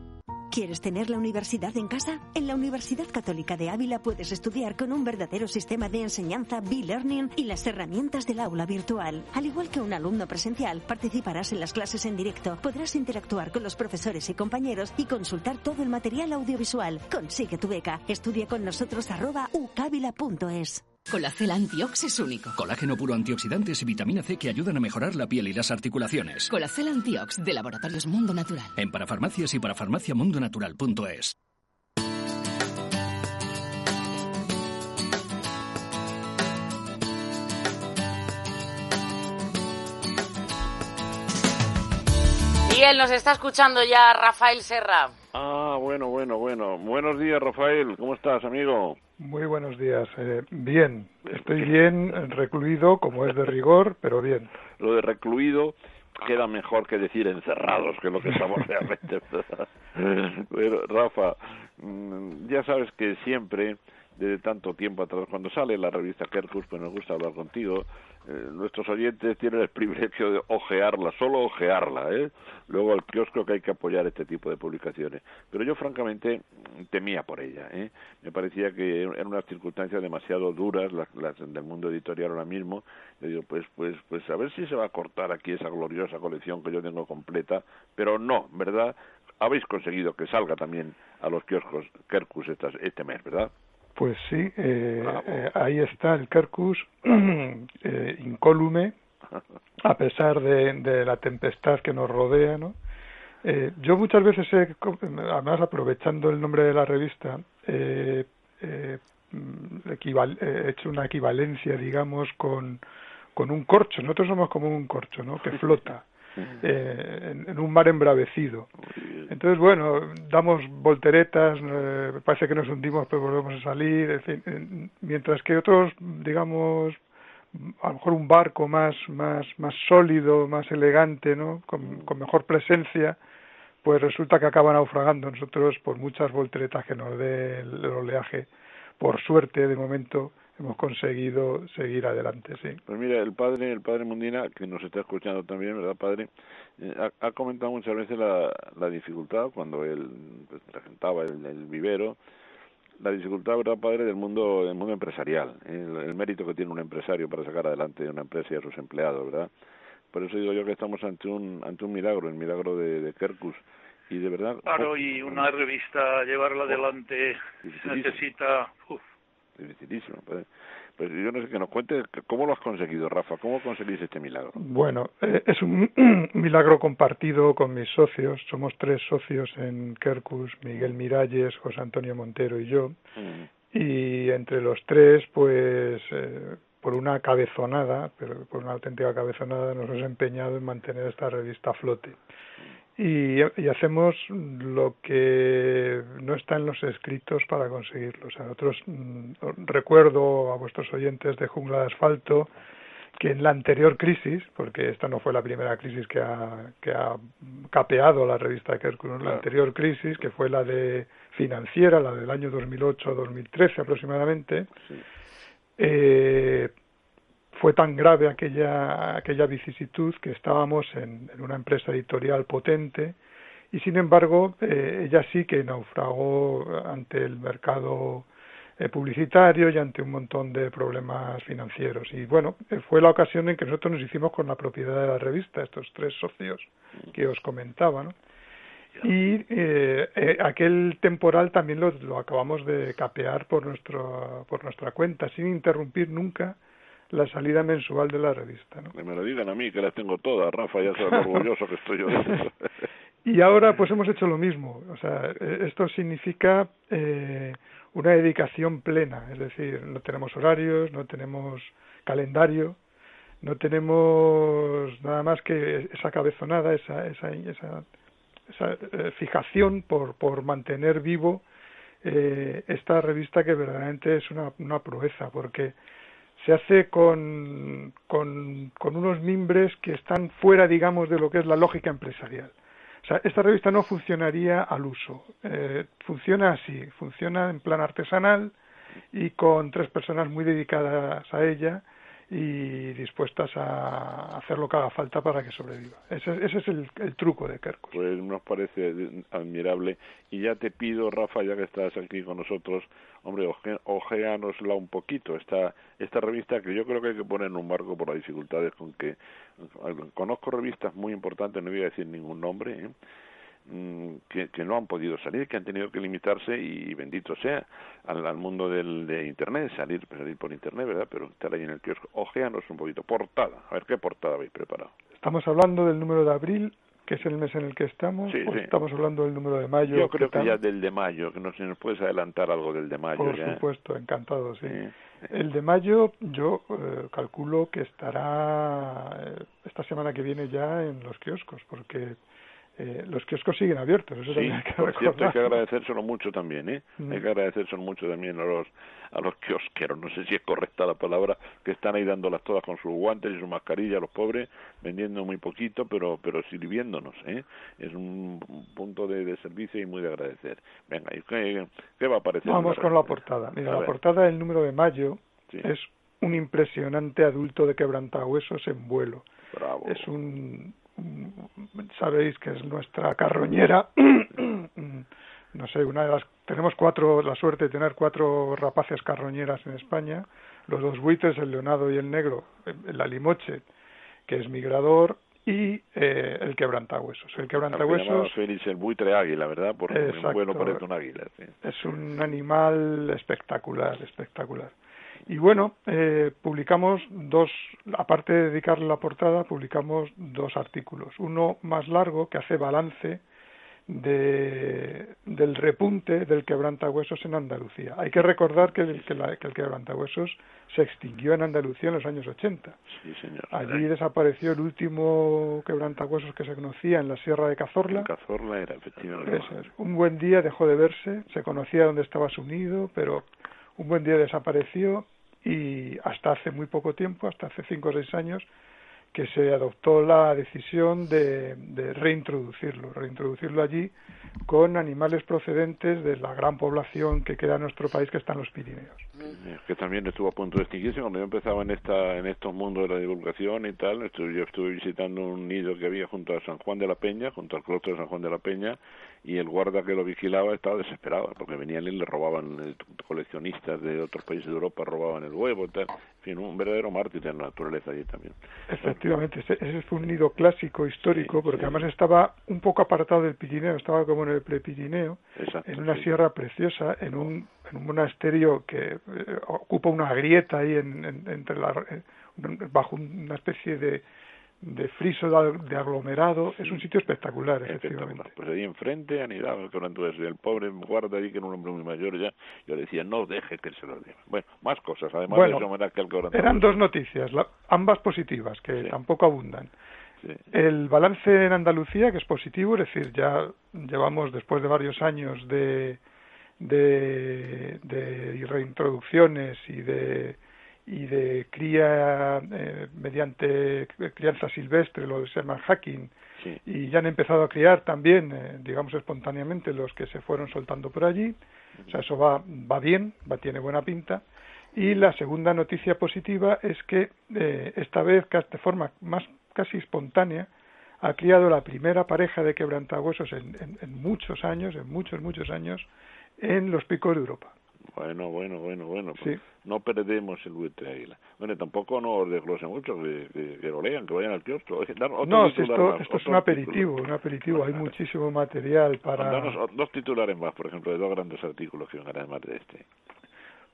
¿Quieres tener la universidad en casa? En la Universidad Católica de Ávila puedes estudiar con un verdadero sistema de enseñanza B-Learning y las herramientas del aula virtual. Al igual que un alumno presencial, participarás en las clases en directo, podrás interactuar con los profesores y compañeros y consultar todo el material audiovisual. Consigue tu beca. Estudia con nosotros arroba ucavila.es. Colacel Antiox es único. Colágeno puro antioxidantes y vitamina C que ayudan a mejorar la piel y las articulaciones. Colacel Antiox de Laboratorios Mundo Natural. En parafarmacias y parafarmaciamundonatural.es. Miguel, nos está escuchando ya Rafael Serra. Ah, bueno, bueno, bueno. Buenos días, Rafael. ¿Cómo estás, amigo? Muy buenos días. Eh, bien, estoy bien, recluido, como es de rigor, pero bien. Lo de recluido queda mejor que decir encerrados, que es lo que estamos realmente. pero, Rafa, mm, ya sabes que siempre desde tanto tiempo atrás. Cuando sale la revista Kerkus, pues nos gusta hablar contigo. Eh, nuestros oyentes tienen el privilegio de ojearla, solo ojearla, ¿eh? Luego al kiosco que hay que apoyar este tipo de publicaciones. Pero yo francamente temía por ella, ¿eh? Me parecía que eran unas circunstancias demasiado duras las, las del mundo editorial ahora mismo. Yo digo, pues, pues, pues a ver si se va a cortar aquí esa gloriosa colección que yo tengo completa, pero no, ¿verdad? Habéis conseguido que salga también a los kioscos Kerkus este mes, ¿verdad? Pues sí, eh, eh, ahí está el Kerkus eh, incólume, a pesar de, la tempestad que nos rodea, ¿no? Eh, yo muchas veces, he, además aprovechando el nombre de la revista, eh, he hecho una equivalencia, digamos, con, con un corcho. Nosotros somos como un corcho, ¿no? Que flota. Eh, en, un mar embravecido. Entonces, bueno, damos volteretas, eh, parece que nos hundimos, pero volvemos a salir, en fin, mientras que otros, digamos, a lo mejor un barco más, más, más sólido, más elegante, ¿no? Con, con mejor presencia, pues resulta que acaba naufragando. Nosotros, por muchas volteretas que nos dé el oleaje, por suerte, de momento, hemos conseguido seguir adelante, sí. Pues mira, el padre, el padre Mundina, que nos está escuchando también, ¿verdad, padre? Eh, ha, comentado muchas veces la, la dificultad cuando él pues, regentaba el, el, vivero, la dificultad, ¿verdad, padre, del mundo, del mundo empresarial, el, mérito que tiene un empresario para sacar adelante una empresa y a sus empleados, ¿verdad? Por eso digo yo que estamos ante un, ante un milagro, el milagro de, de Kerkus. Y de verdad. Claro, y una revista, llevarla adelante, necesita. Uf, dificilísimo. Pues, pues yo no sé que nos cuente cómo lo has conseguido, Rafa, cómo conseguís este milagro. Bueno, eh, es un milagro compartido con mis socios. Somos tres socios en Kerkus, Miguel Miralles, José Antonio Montero y yo. Mm. Y entre los tres, pues eh, por una cabezonada, pero por una auténtica cabezonada, nos hemos empeñado en mantener esta revista a flote y, hacemos lo que no está en los escritos para conseguirlo. O sea, nosotros mm, recuerdo a vuestros oyentes de Jungla de Asfalto que en la anterior crisis, porque esta no fue la primera crisis que ha, que ha capeado la revista Kerkun, la anterior crisis, que fue la de financiera, la del año 2008-2013 aproximadamente, eh, fue tan grave aquella, aquella vicisitud que estábamos en, una empresa editorial potente y sin embargo eh, ella sí que naufragó ante el mercado eh, publicitario y ante un montón de problemas financieros. Y bueno, eh, fue la ocasión en que nosotros nos hicimos con la propiedad de la revista, estos tres socios que os comentaba. ¿no? Y aquel temporal también lo, lo, acabamos de capear por, nuestro, por nuestra cuenta, sin interrumpir nunca la salida mensual de la revista. ¿no? Que me lo digan a mí, que las tengo todas, Rafa, ya sabes orgulloso que estoy yo y ahora pues hemos hecho lo mismo, o sea, e, esto significa eh, una dedicación plena, es decir, no tenemos horarios, no tenemos calendario, no tenemos nada más que esa cabezonada, esa, esa, esa, esa eh, fijación por, por mantener vivo eh, esta revista que verdaderamente es una, una proeza, porque se hace con, con, unos mimbres que están fuera, digamos, de lo que es la lógica empresarial. O sea, esta revista no funcionaría al uso. Eh, funciona así, funciona en plan artesanal y con tres personas muy dedicadas a ella y dispuestas a hacer lo que haga falta para que sobreviva. Ese, ese es el, truco de Kerkus. Pues nos parece admirable. Y ya te pido, Rafa, ya que estás aquí con nosotros, hombre, ojeanosla un poquito, esta, esta revista que yo creo que hay que poner en un marco por las dificultades con que... Conozco revistas muy importantes, no voy a decir ningún nombre, ¿eh? Mm, que, que, no han podido salir, que han tenido que limitarse y bendito sea al, al mundo del, de Internet, salir, salir por Internet, ¿verdad? Pero estar ahí en el kiosco, ojeanos un poquito, portada, a ver qué portada habéis preparado. Estamos hablando del número de abril, que es el mes en el que estamos, sí, sí. estamos hablando del número de mayo. Yo creo que ya del de mayo, que no si nos puedes adelantar algo del de mayo. Por supuesto, encantado, sí. El de mayo yo eh, calculo que estará eh, esta semana que viene ya en los kioscos, porque eh, los kioscos siguen abiertos. Eso sí, hay que por cierto, hay que agradecérselo mucho también, ¿eh? Mm. Hay que agradecérselo mucho también a los, a los kiosqueros, no sé si es correcta la palabra, que están ahí dándolas todas con sus guantes y su mascarilla, los pobres, vendiendo muy poquito, pero pero sirviéndonos, ¿eh? Es un, punto de, de, servicio y muy de agradecer. Venga, ¿y qué, qué va a aparecer? Vamos con la portada. Mira, la portada del número de mayo sí. es un impresionante adulto de quebrantahuesos en vuelo. Bravo. Es un sabéis que es nuestra carroñera. No sé una de las tenemos cuatro la suerte de tener cuatro rapaces carroñeras en España. Los dos buitres el leonado y el negro el alimoche que es migrador y eh, el quebrantahuesos. El quebrantahuesos Félix el buitre águila verdad porque Exacto. bueno parece un águila sí. es un animal espectacular espectacular y bueno, eh, publicamos dos, aparte de dedicarle la portada, publicamos dos artículos. Uno más largo que hace balance de, del repunte del quebrantahuesos en Andalucía. Hay que recordar que el, que, la, que el quebrantahuesos se extinguió en Andalucía en los años 80. Sí, señor. Allí desapareció el último quebrantahuesos que se conocía en la Sierra de Cazorla. Cazorla era, efectivamente. Es, un buen día dejó de verse, se conocía dónde estaba su nido, pero un buen día desapareció y hasta hace muy poco tiempo, hasta hace cinco o seis años, que se adoptó la decisión de, de, reintroducirlo, reintroducirlo allí con animales procedentes de la gran población que queda en nuestro país, que está en los Pirineos. Que también estuvo a punto de extinguirse cuando yo empezaba en esta en estos mundos de la divulgación y tal. yo estuve visitando un nido que había junto a San Juan de la Peña, junto al claustro de San Juan de la Peña, y el guarda que lo vigilaba estaba desesperado porque venían y le robaban eh, coleccionistas de otros países de Europa robaban el huevo y tal. En fin un verdadero mártir de la naturaleza allí también. Efectivamente ese fue un nido clásico histórico porque además estaba un poco apartado del Pirineo estaba como en el Prepirineo en una sierra preciosa en un, en un monasterio que eh, ocupa una grieta ahí en, entre la, bajo una especie de de friso de, aglomerado, es un sitio espectacular, efectivamente. Pues ahí enfrente anidaba el y el pobre guarda ahí, que era un hombre muy mayor ya, yo decía, no deje que se lo lleve. Bueno, más cosas, además de eso, que el Eran dos noticias, ambas positivas, que tampoco abundan. El balance en Andalucía, que es positivo, es decir, ya llevamos después de varios años de, de, de reintroducciones y de y de cría eh, mediante crianza silvestre, lo que se llama hacking, y ya han empezado a criar también, eh, digamos espontáneamente, los que se fueron soltando por allí. O sea, eso va, va bien, va, tiene buena pinta. Y la segunda noticia positiva es que eh, esta vez, de forma más casi espontánea, ha criado la primera pareja de quebrantahuesos en, en, en muchos años, en muchos, muchos años, en los picos de Europa. Bueno, bueno, bueno, bueno. Pues no perdemos el buitre águila. Bueno, tampoco nos desglose mucho, que, que, lo lean, que vayan al kiosco. no, esto, esto es un aperitivo, un aperitivo. Hay muchísimo material para... Danos dos titulares más, por ejemplo, de dos grandes artículos que van además de este.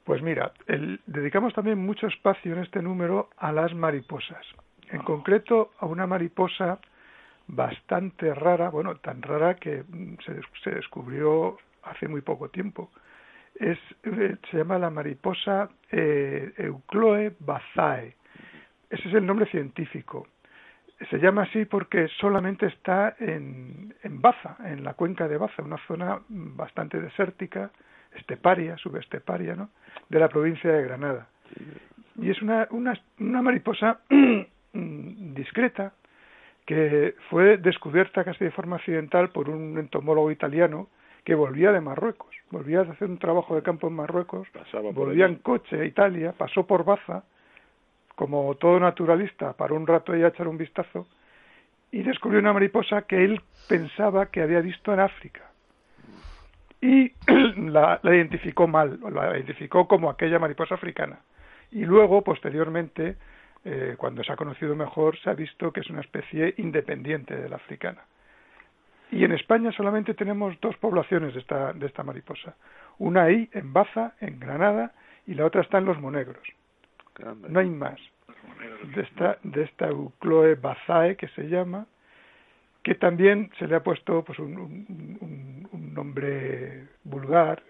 Pues mira, el, dedicamos también mucho espacio en este número a las mariposas. En ah. concreto, a una mariposa bastante rara, bueno, tan rara que se, se descubrió hace muy poco tiempo es, eh, se llama la mariposa eh, Eucloe bazae. Ese es el nombre científico. Se llama así porque solamente está en, en Baza, en la cuenca de Baza, una zona bastante desértica, esteparia, subesteparia, ¿no? de la provincia de Granada. Y es una, una, una mariposa discreta que fue descubierta casi de forma accidental por un entomólogo italiano que volvía de Marruecos, volvía a hacer un trabajo de campo en Marruecos, volvía en coche a Italia, pasó por Baza, como todo naturalista, para un rato ahí a echar un vistazo, y descubrió una mariposa que él pensaba que había visto en África. Y la, identificó mal, la identificó como aquella mariposa africana. Y luego, posteriormente, eh, cuando se ha conocido mejor, se ha visto que es una especie independiente de la africana. Y en España solamente tenemos dos poblaciones de esta, de esta mariposa. Una ahí, en Baza, en Granada, y la otra está en Los Monegros. No hay más. De esta, de esta Eucloe bazae, que se llama, que también se le ha puesto pues un, un, un nombre vulgar,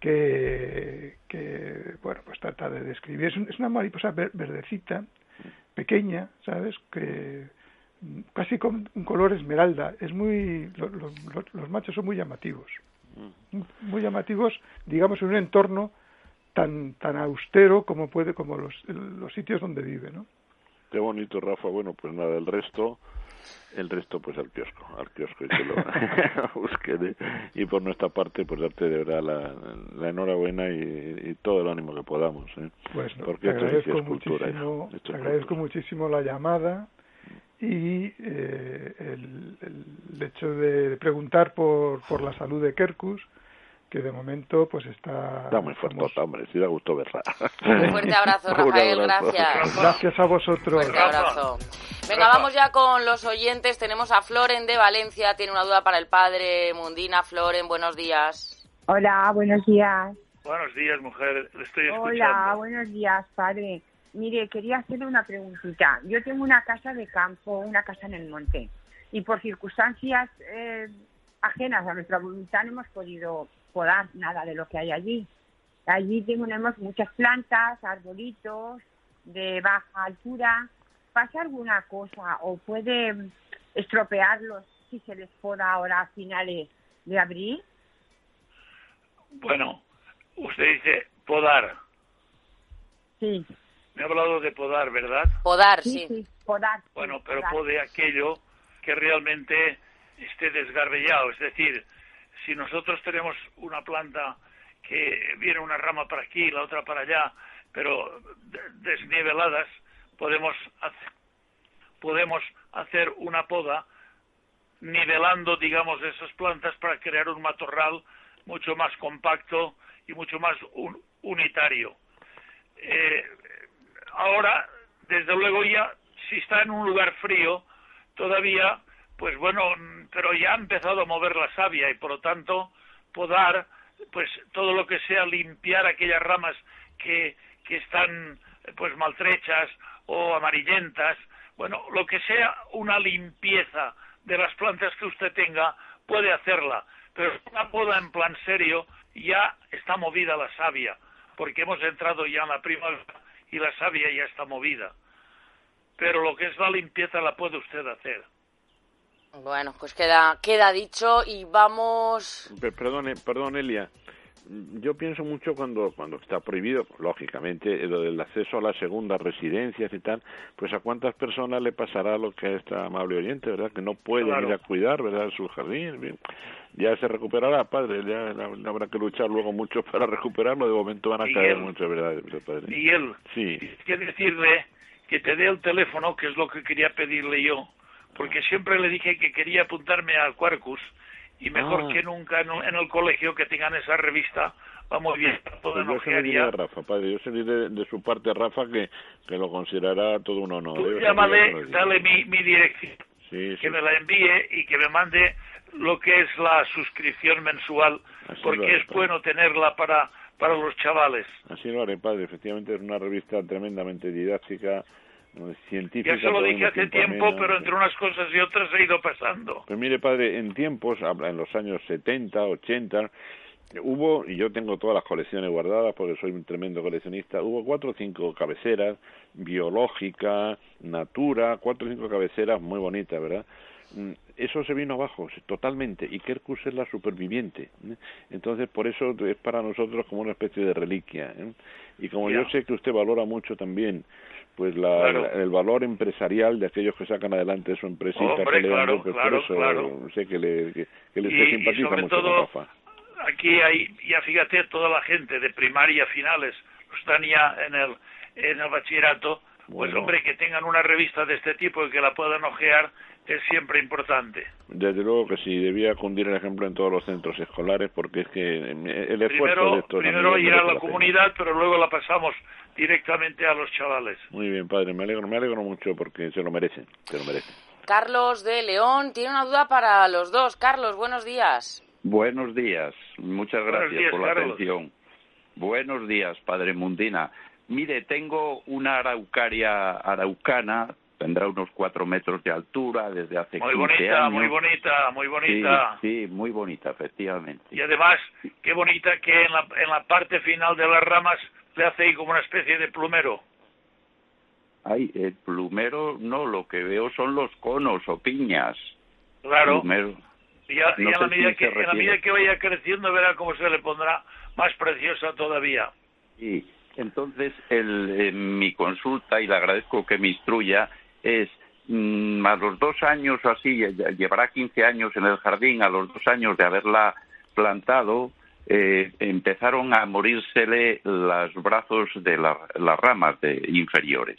que, que, bueno, pues trata de describir. Es, es una mariposa verdecita, pequeña, ¿sabes? Que casi con un color esmeralda. Es muy, los machos son muy llamativos, mm. muy llamativos, digamos, en un entorno tan tan austero como puede, como los, los sitios donde vive, ¿no? Qué bonito, Rafa. Bueno, pues nada, el resto, el resto pues al kiosco, al kiosco y que lo busque. Y por nuestra parte, pues darte de verdad la, la enhorabuena y, todo el ánimo que podamos. ¿eh? Pues Porque te agradezco, muchísimo, te agradezco muchísimo la llamada y eh, el, el, hecho de preguntar por, por la salud de Kerkus que de momento pues está está muy fuerte hombre sí da gusto verla. Un fuerte abrazo Rafael gracias. Gracias a vosotros. Fuerte abrazo. Venga vamos ya con los oyentes. Tenemos a Floren de Valencia tiene una duda para el padre Mundina. Floren buenos días. Hola buenos días. Buenos días mujer le estoy escuchando. hola buenos días padre Mire, quería hacerle una preguntita. Yo tengo una casa de campo, una casa en el monte, y por circunstancias eh, ajenas a nuestra voluntad no hemos podido podar nada de lo que hay allí. Allí tenemos muchas plantas, arbolitos de baja altura. ¿Pasa alguna cosa o puede estropearlos si se les poda ahora a finales de abril? Bueno, usted dice podar. Sí. Me ha hablado de podar, ¿verdad? Podar, sí. podar. Bueno, pero pode aquello que realmente esté desgarbellado. Es decir, si nosotros tenemos una planta que viene una rama para aquí, la otra para allá, pero desniveladas, podemos hacer, podemos hacer una poda nivelando, digamos, esas plantas para crear un matorral mucho más compacto y mucho más unitario. Eh, ahora, desde luego ya, si está en un lugar frío, todavía, pues bueno, pero ya ha empezado a mover la savia y por lo tanto podar, pues todo lo que sea limpiar aquellas ramas que, que están pues maltrechas o amarillentas, bueno, lo que sea una limpieza de las plantas que usted tenga, puede hacerla, pero una poda en plan serio ya está movida la savia, porque hemos entrado ya en la primavera y la savia ya está movida. Pero lo que es la limpieza la puede usted hacer. Bueno, pues queda, queda dicho y vamos... Perdone, perdón, Elia yo pienso mucho cuando cuando está prohibido, lógicamente, lo del acceso a las segundas residencias y tal, pues a cuántas personas le pasará lo que a esta amable oyente, ¿verdad? Que no puede ir a cuidar, ¿verdad? Su jardín, ya se recuperará, padre, ya habrá que luchar luego mucho para recuperarlo, de momento van a caer mucho, ¿verdad, padre? Miguel, sí. que decirle que te dé el teléfono, que es lo que quería pedirle yo, porque siempre le dije que quería apuntarme al Quarkus, y mejor ah. que nunca en, el colegio que tengan esa revista. Va muy bien pues yo se Rafa padre. Yo sé de, su parte a Rafa que, que lo considerará todo un honor Tú llámale dale mi, mi dirección. Que me la envíe y que me mande lo que es la suscripción mensual porque es bueno tenerla para para los chavales. Así lo haré padre. Efectivamente es una revista tremendamente didáctica científica. Ya se lo dije hace tiempo, pero entre unas cosas y otras he ido pasando. Pues mire, padre, en tiempos, en los años 70, 80, hubo, y yo tengo todas las colecciones guardadas porque soy un tremendo coleccionista, hubo cuatro o cinco cabeceras, biológica, natura, cuatro o cinco cabeceras muy bonitas, ¿verdad? Mm, eso se vino abajo totalmente y Kerkus es la superviviente. ¿eh? Entonces, por eso es para nosotros como una especie de reliquia. ¿eh? Y como yo sé que usted valora mucho también pues la, el valor empresarial de aquellos que sacan adelante su empresita Hombre, claro, pues claro, claro. sé que le, que, le y, simpatiza y sobre todo, aquí hay, ya fíjate, toda la gente de primaria finales, están ya en el, en el bachillerato, pues hombre, que tengan una revista de este tipo y que la puedan ojear es siempre importante. Desde luego que sí, debía cundir el ejemplo en todos los centros escolares porque es que el esfuerzo primero, de esto... Primero ir a la comunidad, pero luego la pasamos directamente a los chavales. Muy bien, padre, me alegro, me alegro mucho porque se lo merecen, se lo merecen. Carlos de León tiene una duda para los dos. Carlos, buenos días. Buenos días, muchas gracias por la atención. Buenos días, padre Mundina. Mire, tengo una araucaria araucana, tendrá unos cuatro metros de altura desde hace muy 15 bonita, años. Muy bonita, muy bonita, sí, sí, muy bonita, efectivamente. Y además, qué bonita que en la, en la parte final de las ramas le hace ahí como una especie de plumero. Ay, el plumero no, lo que veo son los conos o piñas. Claro. Plumero. Y, a, la medida que, la medida que vaya creciendo verá cómo se le pondrá más preciosa todavía. Sí, entonces el, eh, mi consulta, y le agradezco que me instruya, es mm, a los dos años o así, llevará 15 años en el jardín, a los dos años de haberla plantado, eh, empezaron a morírsele los brazos de las ramas de, inferiores.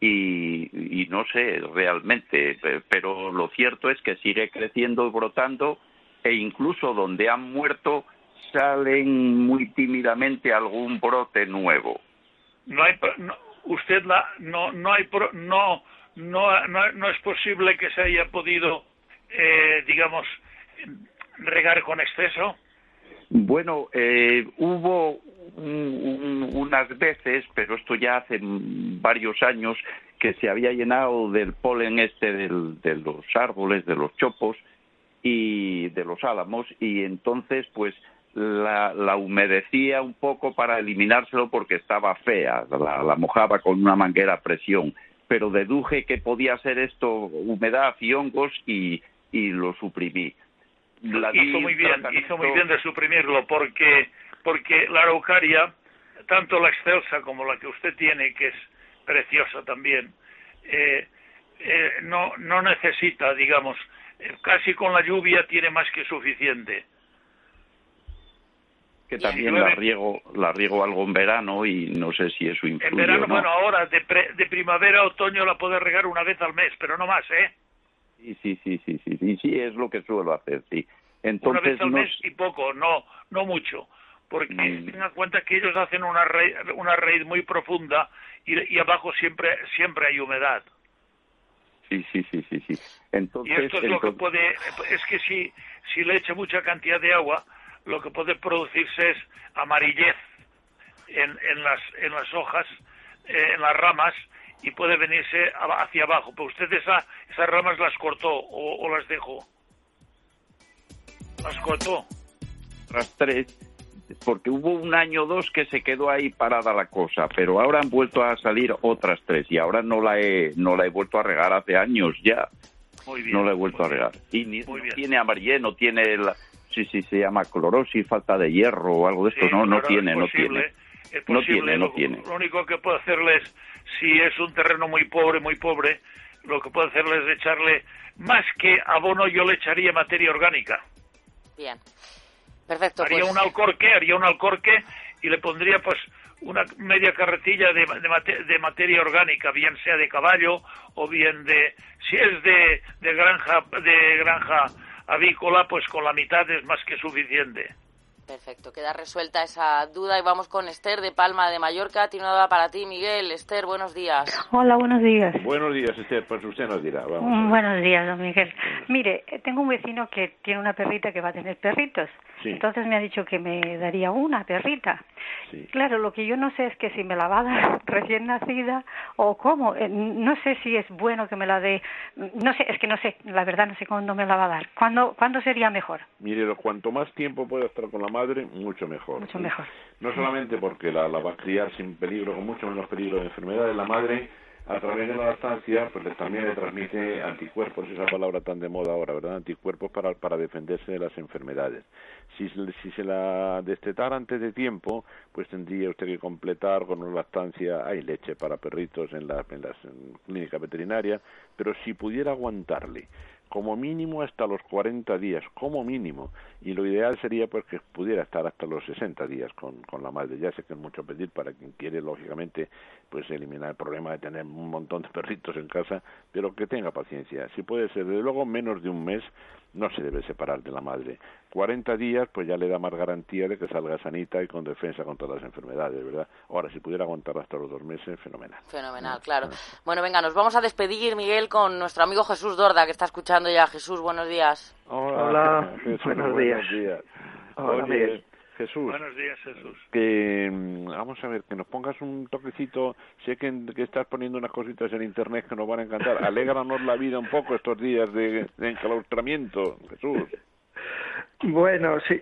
Y, no sé realmente, pero lo cierto es que sigue creciendo y brotando e incluso donde han muerto salen muy tímidamente algún brote nuevo. No hay, usted la, no, no hay, no, no, no, es posible que se haya podido, eh, digamos, regar con exceso. Bueno, eh, hubo unas veces, pero esto ya hace varios años, que se había llenado del polen este de los árboles, de los chopos, y de los álamos y entonces pues la, la, humedecía un poco para eliminárselo porque estaba fea, la, la, mojaba con una manguera a presión, pero deduje que podía ser esto humedad y hongos y, y lo suprimí. La hizo muy bien, hizo muy bien de suprimirlo porque porque la araucaria, tanto la excelsa como la que usted tiene, que es preciosa también, eh, eh, no, no necesita, digamos, eh, casi con la lluvia tiene más que suficiente que también la riego la riego algo en verano y no sé si eso influye en verano bueno ahora de, de primavera a otoño la puedes regar una vez al mes pero no más eh sí sí sí sí sí sí, sí es lo que suelo hacer sí. Entonces una vez al mes y poco no no mucho porque mm. tengan en cuenta que ellos hacen una raíz, una raíz muy profunda y, y abajo siempre siempre hay humedad. Sí, sí, sí, sí, sí. Entonces, y esto es lo que puede, es que si, si le echa mucha cantidad de agua, lo que puede producirse es amarillez en, en, las, en las hojas, eh, en las ramas, y puede venirse hacia abajo. Pero usted esa, esas ramas las cortó o, o las dejó. Las cortó. Las tres, porque hubo un año o dos que se quedó ahí parada la cosa, pero ahora han vuelto a salir otras tres y ahora no la he, no la he vuelto a regar hace años ya. Muy bien, no la he vuelto a regar. Y ni, no tiene amarillez, no tiene la, sí, sí, se llama clorosis, falta de hierro o algo de esto. no, no tiene, no tiene. no tiene, no lo, tiene. Lo único que puedo hacerles, si es un terreno muy pobre, muy pobre, lo que puedo hacerles es echarle, más que abono, yo le echaría materia orgánica. Bien. Perfecto. Haría pues... un alcorque, haría un alcorque y le pondría pues una media carretilla de, de, de, materia orgánica, bien sea de caballo o bien de, si es de, de granja, de granja avícola, pues con la mitad es más que suficiente. Perfecto, queda resuelta esa duda y vamos con Esther de Palma de Mallorca. Tiene una duda para ti, Miguel. Esther, buenos días. Hola, buenos días. Buenos días, Esther. Pues usted nos dirá. Vamos mm, buenos días, don Miguel. Mire, tengo un vecino que tiene una perrita que va a tener perritos. Sí. Entonces me ha dicho que me daría una perrita. Sí. Claro, lo que yo no sé es que si me la va a dar recién nacida o cómo. Eh, no sé si es bueno que me la dé. No sé, es que no sé, la verdad no sé cuándo me la va a dar. ¿Cuándo, ¿cuándo sería mejor? Mire, cuanto más tiempo pueda estar con la madre, mucho mejor. Mucho mejor. No solamente porque la, la va a criar sin peligro, con mucho menos peligro de enfermedades, la madre a través de la lactancia, pues también le transmite anticuerpos, esa palabra tan de moda ahora, ¿verdad? Anticuerpos para, para defenderse de las enfermedades. Si, si se la destetara antes de tiempo, pues tendría usted que completar con una lactancia, hay leche para perritos en la, en las clínicas veterinarias, pero si pudiera aguantarle como mínimo hasta los 40 días, como mínimo, y lo ideal sería pues que pudiera estar hasta los 60 días con, con la madre. Ya sé que es mucho pedir para quien quiere, lógicamente, pues eliminar el problema de tener un montón de perritos en casa, pero que tenga paciencia. Si puede ser, desde luego, menos de un mes, no se debe separar de la madre. 40 días, pues ya le da más garantía de que salga sanita y con defensa contra las enfermedades, ¿verdad? Ahora, si pudiera aguantar hasta los dos meses, fenomenal. Fenomenal, claro. Bueno, venga, nos vamos a despedir, Miguel, con nuestro amigo Jesús Dorda, que está escuchando ya. Jesús, buenos días. Hola, Hola. Jesús, buenos, buenos días. días. Hola, Oye, Miguel. Jesús. Buenos días, Jesús. Que vamos a ver, que nos pongas un toquecito. Sé que, que, estás poniendo unas cositas en internet que nos van a encantar. Alégranos la vida un poco estos días de, de enclaustramiento, Jesús. Bueno, sí.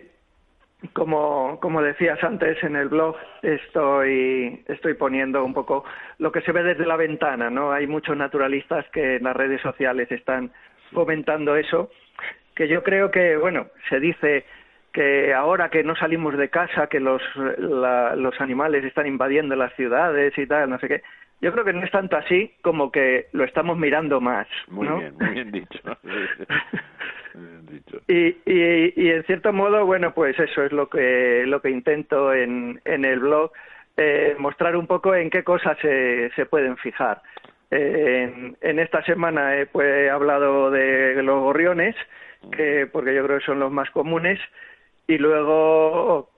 Como, como decías antes en el blog, estoy, estoy poniendo un poco lo que se ve desde la ventana, ¿no? Hay muchos naturalistas que en las redes sociales están fomentando eso, que yo creo que, bueno, se dice que ahora que no salimos de casa, que los, la, los animales están invadiendo las ciudades y tal, no sé qué. Yo creo que no es tanto así como que lo estamos mirando más. Muy ¿no? bien, muy bien dicho. muy bien dicho. Y, y, y, en cierto modo, bueno, pues eso es lo que, lo que intento en, en el blog, eh, mostrar un poco en qué cosas se, se pueden fijar. Eh, en, en, esta semana he, pues, he hablado de los gorriones, que, porque yo creo que son los más comunes, y luego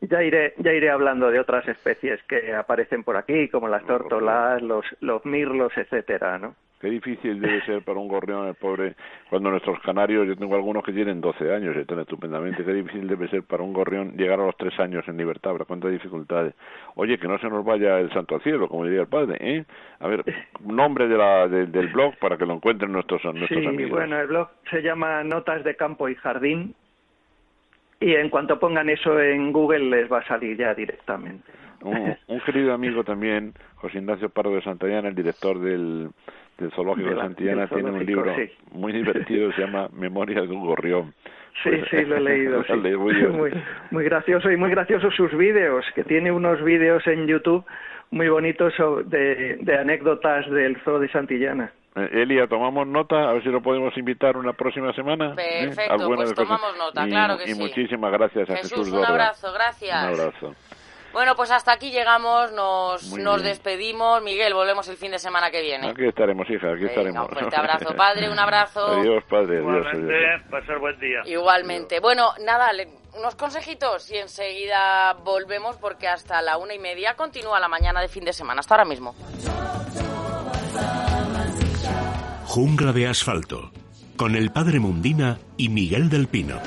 ya iré ya iré hablando de otras especies que aparecen por aquí como las tórtolas los los mirlos etcétera no Qué difícil debe ser para un gorrión, el pobre, cuando nuestros canarios, yo tengo algunos que tienen 12 años y están estupendamente, qué difícil debe ser para un gorrión llegar a los 3 años en libertad, ¿verdad? cuántas dificultades. Oye, que no se nos vaya el santo al cielo, como diría el padre, ¿eh? A ver, nombre de la, del blog para que lo encuentren nuestros, nuestros sí, bueno, el blog se llama Notas de Campo y Jardín y en cuanto pongan eso en Google les va a salir ya directamente. Un, querido amigo también, José Ignacio Pardo de Santillana, el director del, del Zoológico de, Santillana, tiene un libro muy divertido, se llama Memorias de un gorrión. Sí, sí, lo he leído. muy, muy, gracioso y muy gracioso sus vídeos, que tiene unos vídeos en YouTube muy bonitos de, de anécdotas del zoo de Santillana. Eh, Elia, tomamos nota, a ver si lo podemos invitar una próxima semana. ¿eh? Perfecto, pues tomamos nota, claro que y muchísimas gracias a Jesús, Jesús un abrazo, gracias. Un abrazo. Bueno, pues hasta aquí llegamos, nos, nos despedimos. Miguel, volvemos el fin de semana que viene. Aquí estaremos, hija, aquí estaremos. Un fuerte abrazo, padre, un abrazo. Adiós, padre, adiós. Igualmente, pasar buen día. Igualmente. Bueno, nada, unos consejitos y enseguida volvemos porque hasta la una y media continúa la mañana de fin de semana. Hasta ahora mismo. Jungla de asfalto, con el padre Mundina y Miguel del Pino.